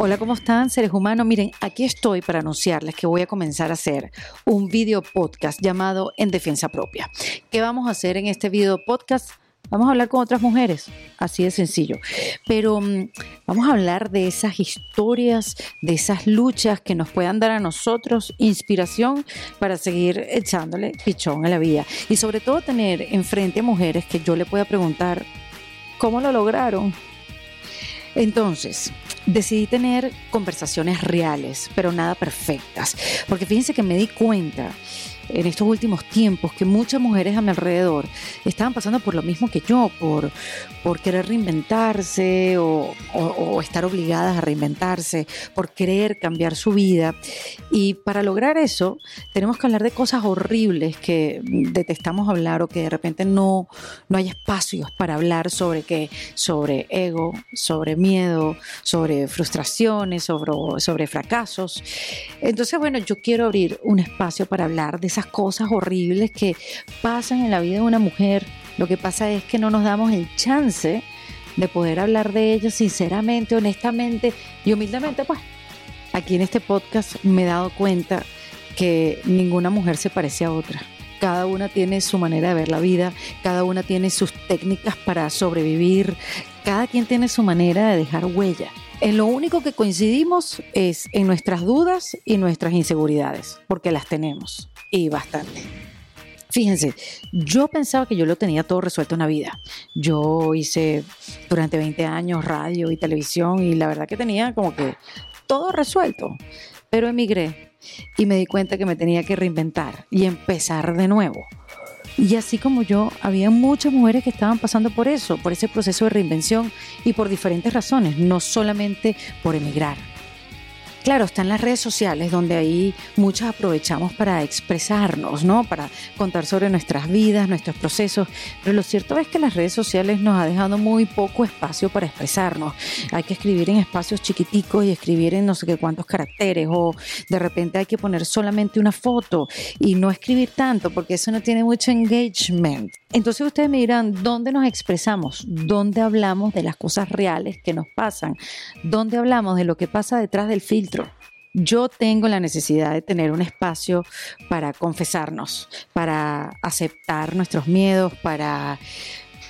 Hola, ¿cómo están seres humanos? Miren, aquí estoy para anunciarles que voy a comenzar a hacer un video podcast llamado En Defensa Propia. ¿Qué vamos a hacer en este video podcast? Vamos a hablar con otras mujeres, así de sencillo. Pero mm, vamos a hablar de esas historias, de esas luchas que nos puedan dar a nosotros inspiración para seguir echándole pichón a la vida. Y sobre todo tener enfrente a mujeres que yo le pueda preguntar, ¿cómo lo lograron? Entonces, decidí tener conversaciones reales, pero nada perfectas, porque fíjense que me di cuenta en estos últimos tiempos que muchas mujeres a mi alrededor estaban pasando por lo mismo que yo, por, por querer reinventarse o, estar obligadas a reinventarse, por querer cambiar su vida. Y para lograr eso tenemos que hablar de cosas horribles que detestamos hablar o que de repente no, no hay espacios para hablar sobre qué, sobre ego, sobre miedo, sobre frustraciones, sobre, sobre fracasos. Entonces, bueno, yo quiero abrir un espacio para hablar de cosas horribles que pasan en la vida de una mujer. Lo que pasa es que no nos damos el chance de poder hablar de ellas sinceramente, honestamente y humildemente. Pues aquí en este podcast me he dado cuenta que ninguna mujer se parece a otra. Cada una tiene su manera de ver la vida, cada una tiene sus técnicas para sobrevivir, cada quien tiene su manera de dejar huella. En lo único que coincidimos es en nuestras dudas y nuestras inseguridades, porque las tenemos y bastante. Fíjense, yo pensaba que yo lo tenía todo resuelto en la vida. Yo hice durante 20 años radio y televisión y la verdad que tenía como que todo resuelto. Pero emigré y me di cuenta que me tenía que reinventar y empezar de nuevo. Y así como yo, había muchas mujeres que estaban pasando por eso, por ese proceso de reinvención y por diferentes razones, no solamente por emigrar. Claro, están las redes sociales donde ahí muchas aprovechamos para expresarnos, ¿no? Para contar sobre nuestras vidas, nuestros procesos. Pero lo cierto es que las redes sociales nos ha dejado muy poco espacio para expresarnos. Hay que escribir en espacios chiquiticos y escribir en no sé qué cuántos caracteres o de repente hay que poner solamente una foto y no escribir tanto porque eso no tiene mucho engagement. Entonces ustedes me dirán, ¿dónde nos expresamos? ¿Dónde hablamos de las cosas reales que nos pasan? ¿Dónde hablamos de lo que pasa detrás del filtro? Yo tengo la necesidad de tener un espacio para confesarnos, para aceptar nuestros miedos, para,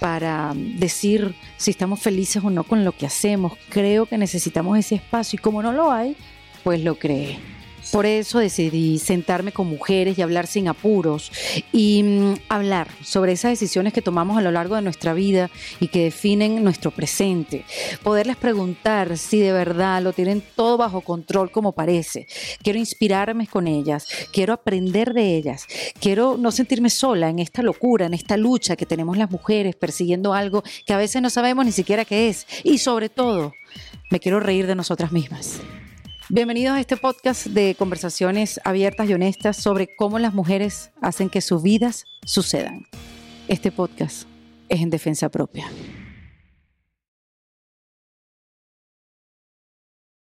para decir si estamos felices o no con lo que hacemos. Creo que necesitamos ese espacio y como no lo hay, pues lo creé. Por eso decidí sentarme con mujeres y hablar sin apuros y mm, hablar sobre esas decisiones que tomamos a lo largo de nuestra vida y que definen nuestro presente. Poderles preguntar si de verdad lo tienen todo bajo control como parece. Quiero inspirarme con ellas, quiero aprender de ellas, quiero no sentirme sola en esta locura, en esta lucha que tenemos las mujeres persiguiendo algo que a veces no sabemos ni siquiera qué es. Y sobre todo, me quiero reír de nosotras mismas. Bienvenidos a este podcast de conversaciones abiertas y honestas sobre cómo las mujeres hacen que sus vidas sucedan. Este podcast es en defensa propia.